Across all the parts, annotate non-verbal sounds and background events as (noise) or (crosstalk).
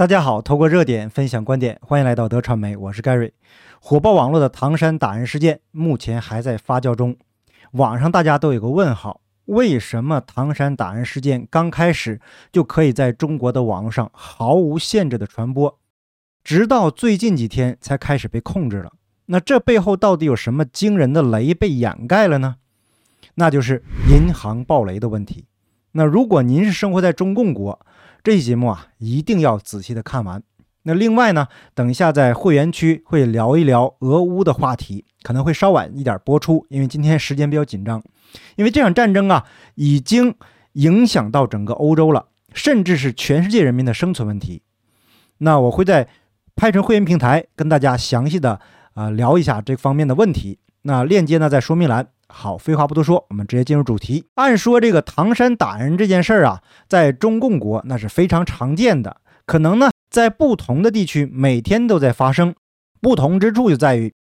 大家好，透过热点分享观点，欢迎来到德传媒，我是盖瑞。火爆网络的唐山打人事件目前还在发酵中，网上大家都有个问号：为什么唐山打人事件刚开始就可以在中国的网络上毫无限制的传播，直到最近几天才开始被控制了？那这背后到底有什么惊人的雷被掩盖了呢？那就是银行暴雷的问题。那如果您是生活在中共国，这期节目啊，一定要仔细的看完。那另外呢，等一下在会员区会聊一聊俄乌的话题，可能会稍晚一点播出，因为今天时间比较紧张。因为这场战争啊，已经影响到整个欧洲了，甚至是全世界人民的生存问题。那我会在拍成会员平台跟大家详细的啊聊一下这方面的问题。那链接呢在说明栏。好，废话不多说，我们直接进入主题。按说这个唐山打人这件事儿啊，在中共国那是非常常见的，可能呢在不同的地区每天都在发生。不同之处就在于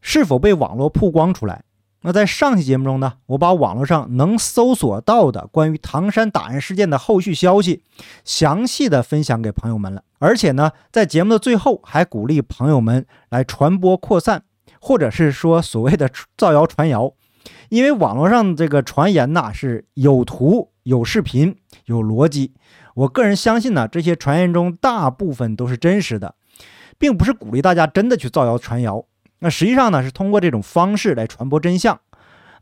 是否被网络曝光出来。那在上期节目中呢，我把网络上能搜索到的关于唐山打人事件的后续消息详细的分享给朋友们了，而且呢，在节目的最后还鼓励朋友们来传播扩散，或者是说所谓的 (laughs) 造谣传谣。因为网络上这个传言呐是有图、有视频、有逻辑，我个人相信呢，这些传言中大部分都是真实的，并不是鼓励大家真的去造谣传谣。那实际上呢，是通过这种方式来传播真相。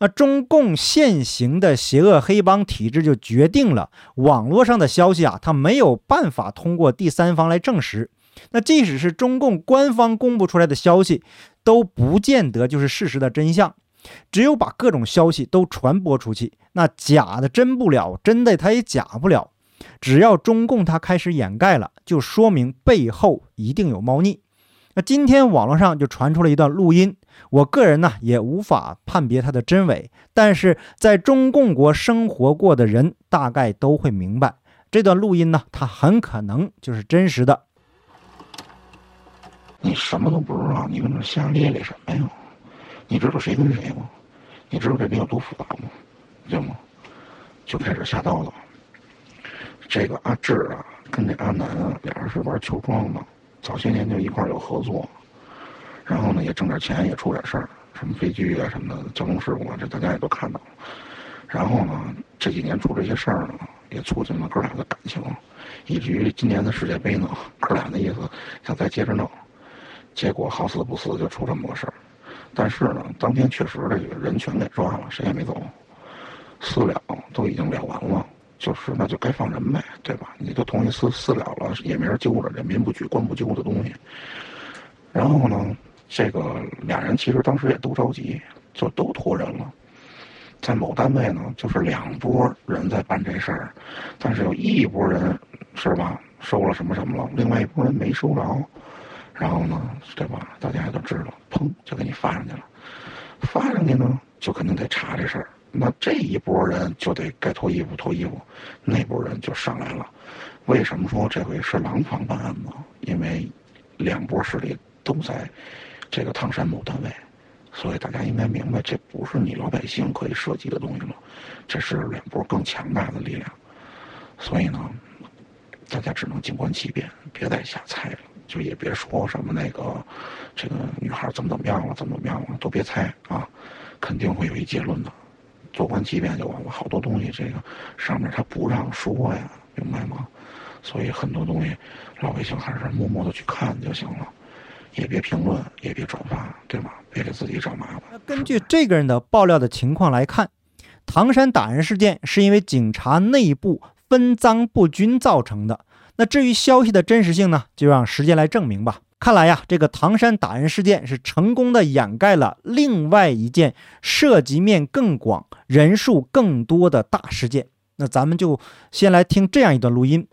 那中共现行的邪恶黑帮体制就决定了网络上的消息啊，它没有办法通过第三方来证实。那即使是中共官方公布出来的消息，都不见得就是事实的真相。只有把各种消息都传播出去，那假的真不了，真的它也假不了。只要中共它开始掩盖了，就说明背后一定有猫腻。那今天网络上就传出了一段录音，我个人呢也无法判别它的真伪，但是在中共国生活过的人大概都会明白，这段录音呢，它很可能就是真实的。你什么都不知道，你跟这瞎咧咧什么呀？你知道谁跟谁吗？你知道这里有多复杂吗？对吗？就开始下刀了。这个阿志啊，跟这阿南啊，俩人是玩球庄的，早些年就一块有合作。然后呢，也挣点钱，也出点事儿，什么飞机啊什么的，交通事故啊，这大家也都看到了。然后呢，这几年出这些事儿呢，也促进了哥俩的感情，以至于今年的世界杯呢，哥俩的意思想再接着弄，结果好死不死就出这么个事儿。但是呢，当天确实这个人全给抓了，谁也没走，私了都已经了完了，就是那就该放人呗，对吧？你都同意私私了了，也没人揪着，人民不举，官不究的东西。然后呢，这个俩人其实当时也都着急，就都托人了。在某单位呢，就是两拨人在办这事儿，但是有一拨人是吧，收了什么什么了，另外一拨人没收着。然后呢，对吧？大家也都知道，砰就给你发上去了。发上去呢，就肯定得查这事儿。那这一波人就得该脱衣服脱衣服，那波人就上来了。为什么说这回是廊坊办案呢？因为两波势力都在这个唐山某单位，所以大家应该明白，这不是你老百姓可以涉及的东西了，这是两波更强大的力量。所以呢，大家只能静观其变，别再瞎猜了。就也别说什么那个，这个女孩怎么怎么样了，怎么怎么样了，都别猜啊，肯定会有一结论的，做观其变就完了。好多东西这个上面他不让说呀，明白吗？所以很多东西老百姓还是默默的去看就行了，也别评论，也别转发，对吧？别给自己找麻烦。根据这个人的爆料的情况来看，唐山打人事件是因为警察内部分赃不均造成的。那至于消息的真实性呢，就让时间来证明吧。看来呀，这个唐山打人事件是成功的掩盖了另外一件涉及面更广、人数更多的大事件。那咱们就先来听这样一段录音。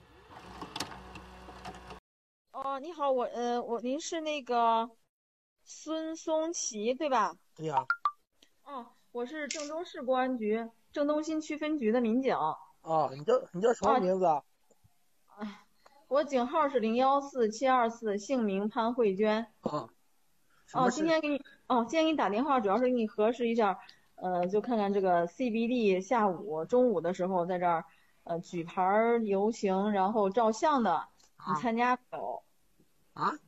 哦，你好，我呃，我您是那个孙松奇对吧？对呀。哦，我是郑州市公安局郑东新区分局的民警。哦，你叫你叫什么名字？哎。我警号是零幺四七二四，姓名潘慧娟。哦，哦，今天给你哦，今天给你打电话主要是给你核实一下，呃，就看看这个 CBD 下午中午的时候在这儿呃举牌游行，然后照相的你参加没有？啊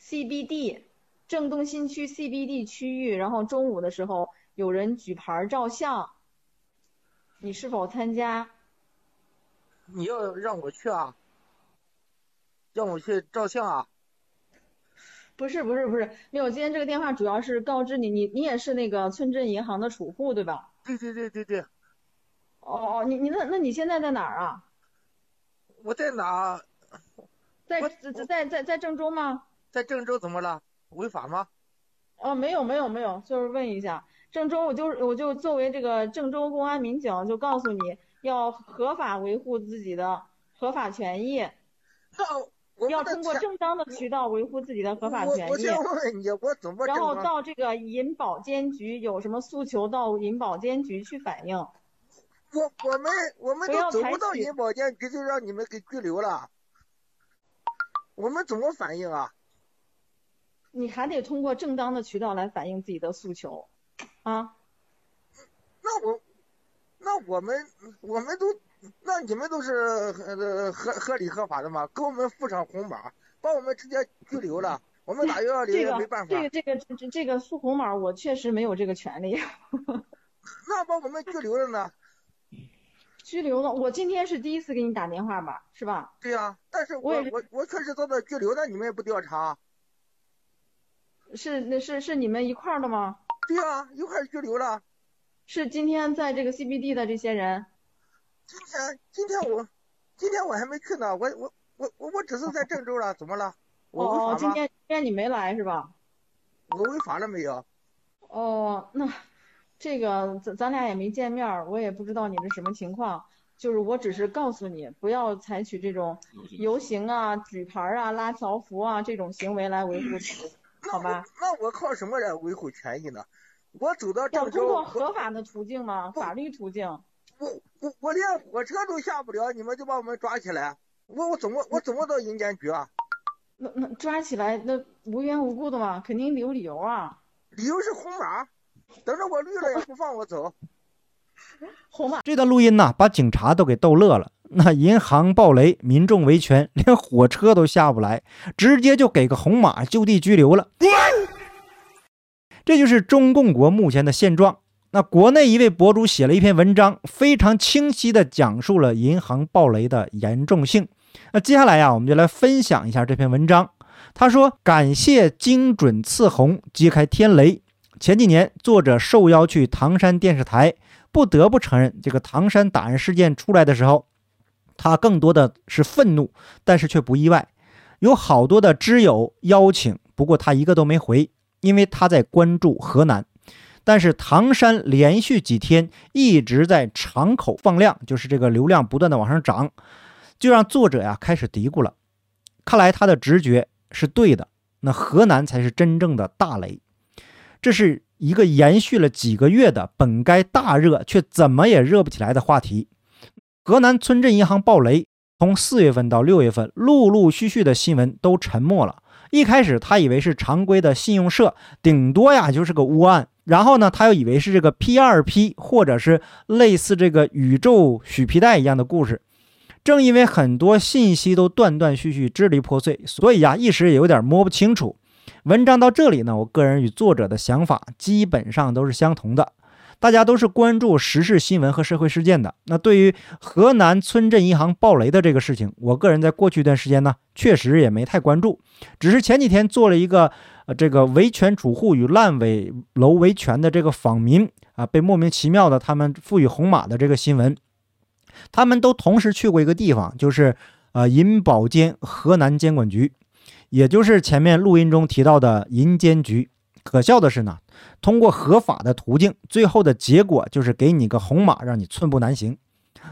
？CBD，郑东新区 CBD 区域，然后中午的时候有人举牌照相，你是否参加？你要让我去啊？让我去照相啊？不是不是不是，没有，今天这个电话主要是告知你，你你也是那个村镇银行的储户对吧？对对对对对。哦哦，你你那那你现在在哪儿啊？我在哪？在在在在在郑州吗？在郑州怎么了？违法吗？哦，没有没有没有，就是问一下，郑州我就我就作为这个郑州公安民警，就告诉你要合法维护自己的合法权益。那要通过正当的渠道维护自己的合法权益。然后到这个银保监局有什么诉求，到银保监局去反映。我我们我们都走不到银保监局，就让你们给拘留了。我们怎么反映啊？你还得通过正当的渠道来反映自己的诉求，啊？那我，那我们我们都，那你们都是呃合合理合法的吗？给我们附上红码，把我们直接拘留了，我们打幺幺零也没办法。这个这个这个这这个附红码，我确实没有这个权利。(laughs) 那把我们拘留了呢？拘留了，我今天是第一次给你打电话吧，是吧？对呀，但是我我我确实遭到拘留，那你们也不调查？是那是是你们一块儿的吗？对呀，一块儿拘留了。是今天在这个 CBD 的这些人？今天今天我今天我还没去呢，我我我我我只是在郑州了，怎么了？我违法吗？今天今天你没来是吧？我违法了没有？哦，那。这个咱咱俩也没见面，我也不知道你是什么情况。就是我只是告诉你，不要采取这种游行啊、举牌啊、拉条幅啊这种行为来维护权益，好吧？那我靠什么来维护权益呢？我走到郑州，要通过合法的途径吗？法律途径？我我我连火车都下不了，你们就把我们抓起来，我我怎么我怎么到银监局啊？那那抓起来那无缘无故的嘛，肯定有理由啊。理由是红码。等着我绿了也不放我走。(laughs) 红这段录音呢，把警察都给逗乐了。那银行暴雷，民众维权，连火车都下不来，直接就给个红码，就地拘留了。这就是中共国目前的现状。那国内一位博主写了一篇文章，非常清晰地讲述了银行暴雷的严重性。那接下来呀，我们就来分享一下这篇文章。他说：“感谢精准刺红，揭开天雷。”前几年，作者受邀去唐山电视台，不得不承认，这个唐山打人事件出来的时候，他更多的是愤怒，但是却不意外。有好多的知友邀请，不过他一个都没回，因为他在关注河南。但是唐山连续几天一直在场口放量，就是这个流量不断的往上涨，就让作者呀开始嘀咕了。看来他的直觉是对的，那河南才是真正的大雷。这是一个延续了几个月的本该大热却怎么也热不起来的话题。河南村镇银行暴雷，从四月份到六月份，陆陆续续的新闻都沉默了。一开始他以为是常规的信用社，顶多呀就是个误案。然后呢，他又以为是这个 P2P 或者是类似这个宇宙许皮带一样的故事。正因为很多信息都断断续续、支离破碎，所以呀一时也有点摸不清楚。文章到这里呢，我个人与作者的想法基本上都是相同的。大家都是关注时事新闻和社会事件的。那对于河南村镇银行暴雷的这个事情，我个人在过去一段时间呢，确实也没太关注。只是前几天做了一个呃这个维权储户与烂尾楼维权的这个访民啊，被莫名其妙的他们赋予红码的这个新闻。他们都同时去过一个地方，就是呃银保监河南监管局。也就是前面录音中提到的银监局，可笑的是呢，通过合法的途径，最后的结果就是给你个红码，让你寸步难行。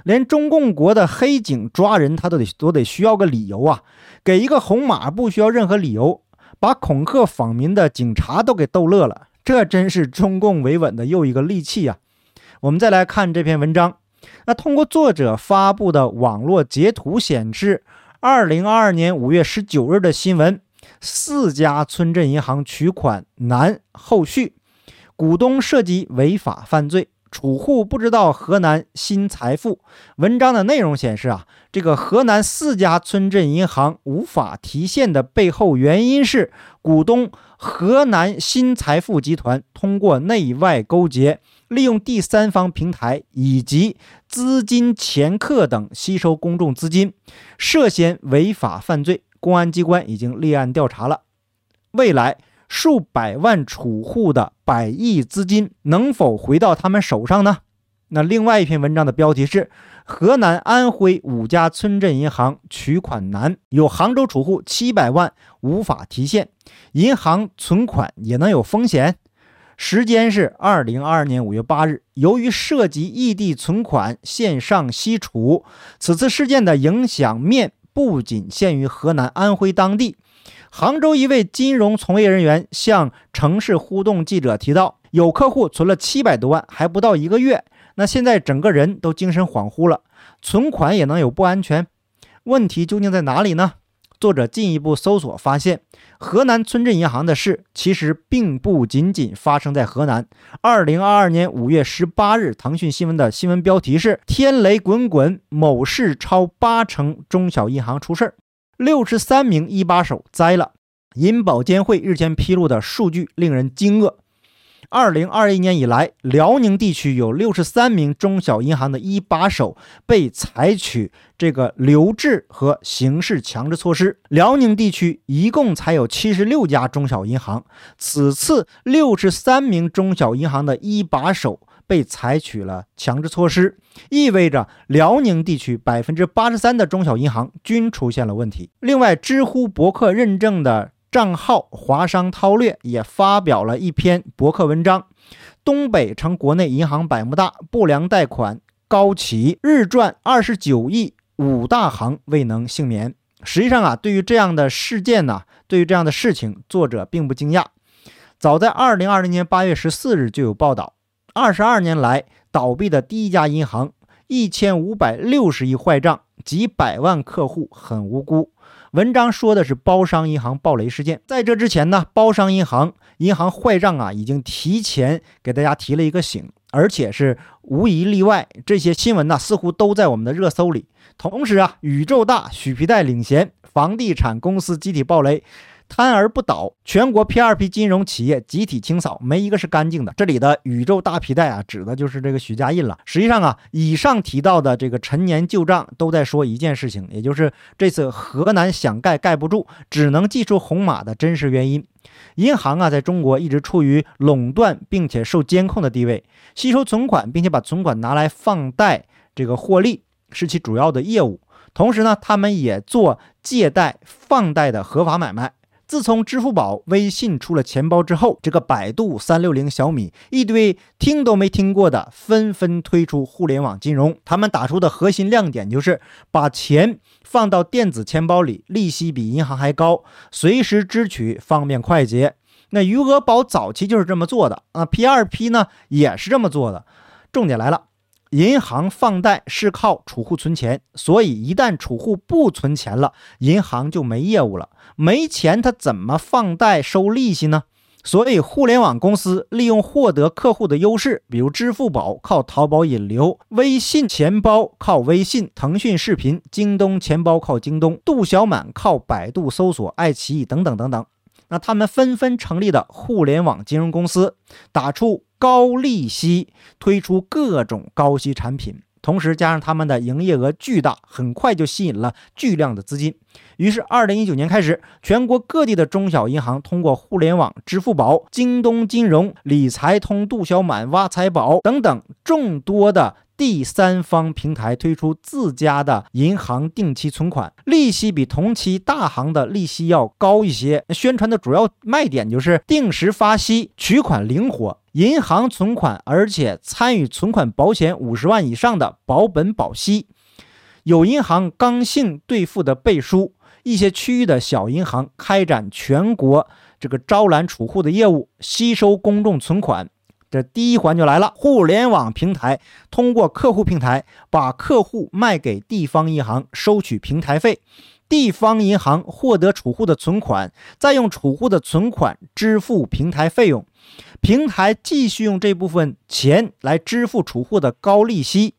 连中共国的黑警抓人，他都得都得需要个理由啊，给一个红码不需要任何理由，把恐吓访民的警察都给逗乐了。这真是中共维稳的又一个利器啊！我们再来看这篇文章，那通过作者发布的网络截图显示。二零二二年五月十九日的新闻：四家村镇银行取款难，后续股东涉及违法犯罪，储户不知道河南新财富。文章的内容显示啊，这个河南四家村镇银行无法提现的背后原因是股东河南新财富集团通过内外勾结，利用第三方平台以及资金掮客等吸收公众资金，涉嫌违法犯罪。公安机关已经立案调查了。未来。数百万储户的百亿资金能否回到他们手上呢？那另外一篇文章的标题是：河南、安徽五家村镇银行取款难，有杭州储户七百万无法提现，银行存款也能有风险。时间是二零二二年五月八日。由于涉及异地存款线上吸储，此次事件的影响面不仅限于河南、安徽当地。杭州一位金融从业人员向城市互动记者提到，有客户存了七百多万，还不到一个月，那现在整个人都精神恍惚了，存款也能有不安全？问题究竟在哪里呢？作者进一步搜索发现，河南村镇银行的事其实并不仅仅发生在河南。二零二二年五月十八日，腾讯新闻的新闻标题是“天雷滚滚，某市超八成中小银行出事儿”。六十三名一把手栽了。银保监会日前披露的数据令人惊愕：二零二一年以来，辽宁地区有六十三名中小银行的一把手被采取这个留置和刑事强制措施。辽宁地区一共才有七十六家中小银行，此次六十三名中小银行的一把手。被采取了强制措施，意味着辽宁地区百分之八十三的中小银行均出现了问题。另外，知乎博客认证的账号“华商韬略”也发表了一篇博客文章：“东北成国内银行百慕大，不良贷款高企，日赚二十九亿，五大行未能幸免。”实际上啊，对于这样的事件呢，对于这样的事情，作者并不惊讶。早在二零二零年八月十四日就有报道。二十二年来倒闭的第一家银行，一千五百六十亿坏账，几百万客户很无辜。文章说的是包商银行暴雷事件。在这之前呢，包商银行银行坏账啊，已经提前给大家提了一个醒，而且是无一例外，这些新闻呢似乎都在我们的热搜里。同时啊，宇宙大许皮带领衔，房地产公司集体暴雷。瘫而不倒，全国 P2P 金融企业集体清扫，没一个是干净的。这里的宇宙大皮带啊，指的就是这个许家印了。实际上啊，以上提到的这个陈年旧账，都在说一件事情，也就是这次河南想盖盖不住，只能祭出红马的真实原因。银行啊，在中国一直处于垄断并且受监控的地位，吸收存款并且把存款拿来放贷，这个获利是其主要的业务。同时呢，他们也做借贷、放贷的合法买卖。自从支付宝、微信出了钱包之后，这个百度、三六零、小米一堆听都没听过的纷纷推出互联网金融。他们打出的核心亮点就是把钱放到电子钱包里，利息比银行还高，随时支取方便快捷。那余额宝早期就是这么做的啊，P2P 呢也是这么做的。重点来了。银行放贷是靠储户存钱，所以一旦储户不存钱了，银行就没业务了。没钱，他怎么放贷收利息呢？所以，互联网公司利用获得客户的优势，比如支付宝靠淘宝引流，微信钱包靠微信，腾讯视频、京东钱包靠京东，度小满靠百度搜索、爱奇艺等等等等。那他们纷纷成立的互联网金融公司，打出。高利息推出各种高息产品，同时加上他们的营业额巨大，很快就吸引了巨量的资金。于是，二零一九年开始，全国各地的中小银行通过互联网、支付宝、京东金融、理财通、度小满、挖财宝等等众多的。第三方平台推出自家的银行定期存款，利息比同期大行的利息要高一些。宣传的主要卖点就是定时发息、取款灵活、银行存款，而且参与存款保险五十万以上的保本保息。有银行刚性兑付的背书，一些区域的小银行开展全国这个招揽储户的业务，吸收公众存款。这第一环就来了，互联网平台通过客户平台把客户卖给地方银行，收取平台费。地方银行获得储户的存款，再用储户的存款支付平台费用，平台继续用这部分钱来支付储户的高利息。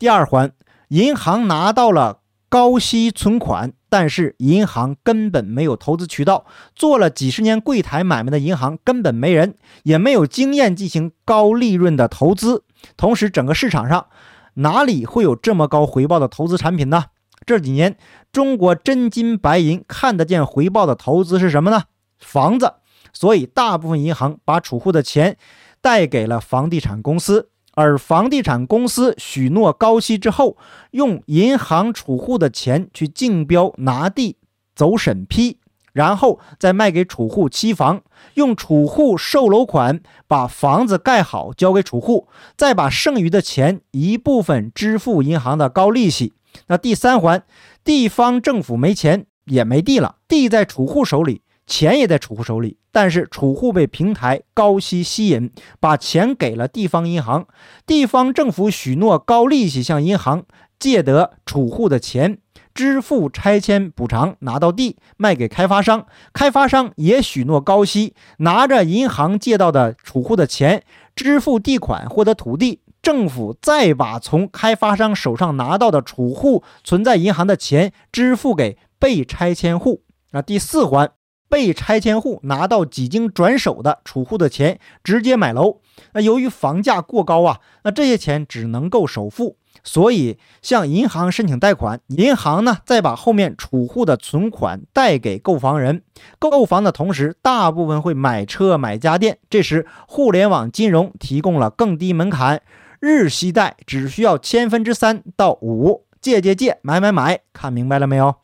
第二环，银行拿到了高息存款，但是银行根本没有投资渠道，做了几十年柜台买卖的银行根本没人，也没有经验进行高利润的投资。同时，整个市场上哪里会有这么高回报的投资产品呢？这几年，中国真金白银看得见回报的投资是什么呢？房子。所以，大部分银行把储户的钱贷给了房地产公司，而房地产公司许诺高息之后，用银行储户的钱去竞标拿地、走审批，然后再卖给储户期房，用储户售楼款把房子盖好交给储户，再把剩余的钱一部分支付银行的高利息。那第三环，地方政府没钱也没地了，地在储户手里，钱也在储户手里，但是储户被平台高息吸引，把钱给了地方银行，地方政府许诺高利息向银行借得储户的钱，支付拆迁补偿，拿到地卖给开发商，开发商也许诺高息，拿着银行借到的储户的钱支付地款，获得土地。政府再把从开发商手上拿到的储户存在银行的钱支付给被拆迁户。那第四环，被拆迁户拿到几经转手的储户的钱，直接买楼。那由于房价过高啊，那这些钱只能够首付，所以向银行申请贷款。银行呢，再把后面储户的存款贷给购房人。购房的同时，大部分会买车、买家电。这时，互联网金融提供了更低门槛。日息贷只需要千分之三到五，借借借，买买买，看明白了没有？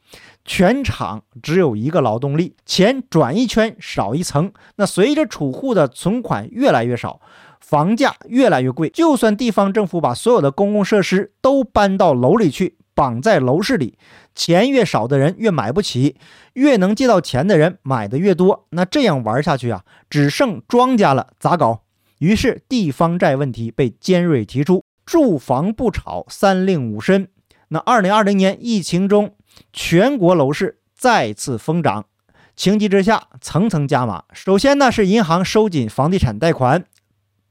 全场只有一个劳动力，钱转一圈少一层。那随着储户的存款越来越少，房价越来越贵，就算地方政府把所有的公共设施都搬到楼里去，绑在楼市里，钱越少的人越买不起，越能借到钱的人买的越多。那这样玩下去啊，只剩庄家了，咋搞？于是，地方债问题被尖锐提出，住房不炒，三令五申。那二零二零年疫情中，全国楼市再次疯涨，情急之下，层层加码。首先呢，是银行收紧房地产贷款，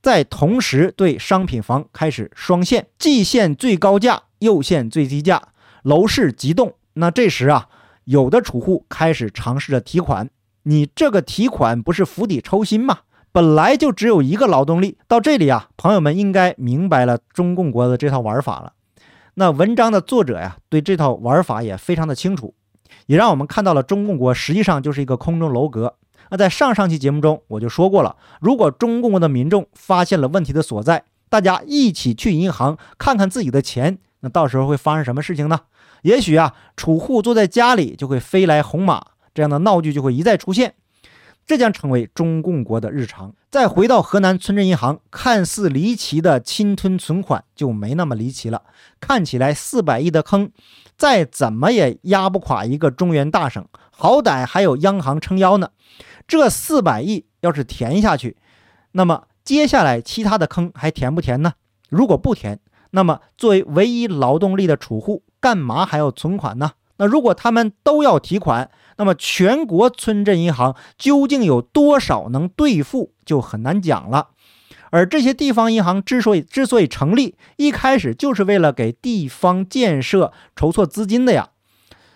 在同时对商品房开始双限，既限最高价，又限最低价，楼市急动。那这时啊，有的储户开始尝试着提款，你这个提款不是釜底抽薪吗？本来就只有一个劳动力，到这里啊，朋友们应该明白了中共国的这套玩法了。那文章的作者呀，对这套玩法也非常的清楚，也让我们看到了中共国实际上就是一个空中楼阁。那在上上期节目中我就说过了，如果中共国的民众发现了问题的所在，大家一起去银行看看自己的钱，那到时候会发生什么事情呢？也许啊，储户坐在家里就会飞来红马，这样的闹剧就会一再出现。这将成为中共国的日常。再回到河南村镇银行，看似离奇的侵吞存款就没那么离奇了。看起来四百亿的坑，再怎么也压不垮一个中原大省，好歹还有央行撑腰呢。这四百亿要是填下去，那么接下来其他的坑还填不填呢？如果不填，那么作为唯一劳动力的储户，干嘛还要存款呢？那如果他们都要提款，那么全国村镇银行究竟有多少能兑付，就很难讲了。而这些地方银行之所以之所以成立，一开始就是为了给地方建设筹措资金的呀。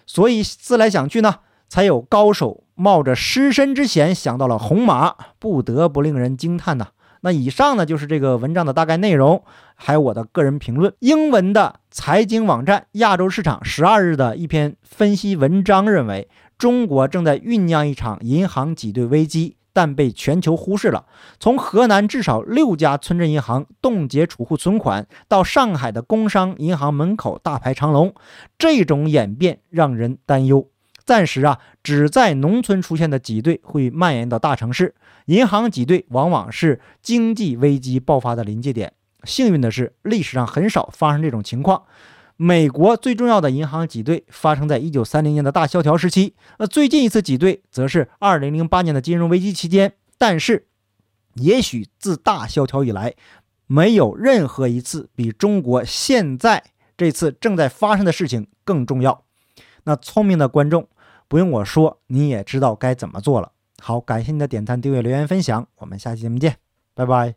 所以思来想去呢，才有高手冒着失身之险想到了红马，不得不令人惊叹呐。那以上呢就是这个文章的大概内容，还有我的个人评论。英文的财经网站亚洲市场十二日的一篇分析文章认为，中国正在酝酿一场银行挤兑危机，但被全球忽视了。从河南至少六家村镇银行冻结储户存款，到上海的工商银行门口大排长龙，这种演变让人担忧。暂时啊，只在农村出现的挤兑会蔓延到大城市。银行挤兑往往是经济危机爆发的临界点。幸运的是，历史上很少发生这种情况。美国最重要的银行挤兑发生在一九三零年的大萧条时期，那最近一次挤兑则是二零零八年的金融危机期间。但是，也许自大萧条以来，没有任何一次比中国现在这次正在发生的事情更重要。那聪明的观众，不用我说，你也知道该怎么做了。好，感谢你的点赞、订阅、留言、分享，我们下期节目见，拜拜。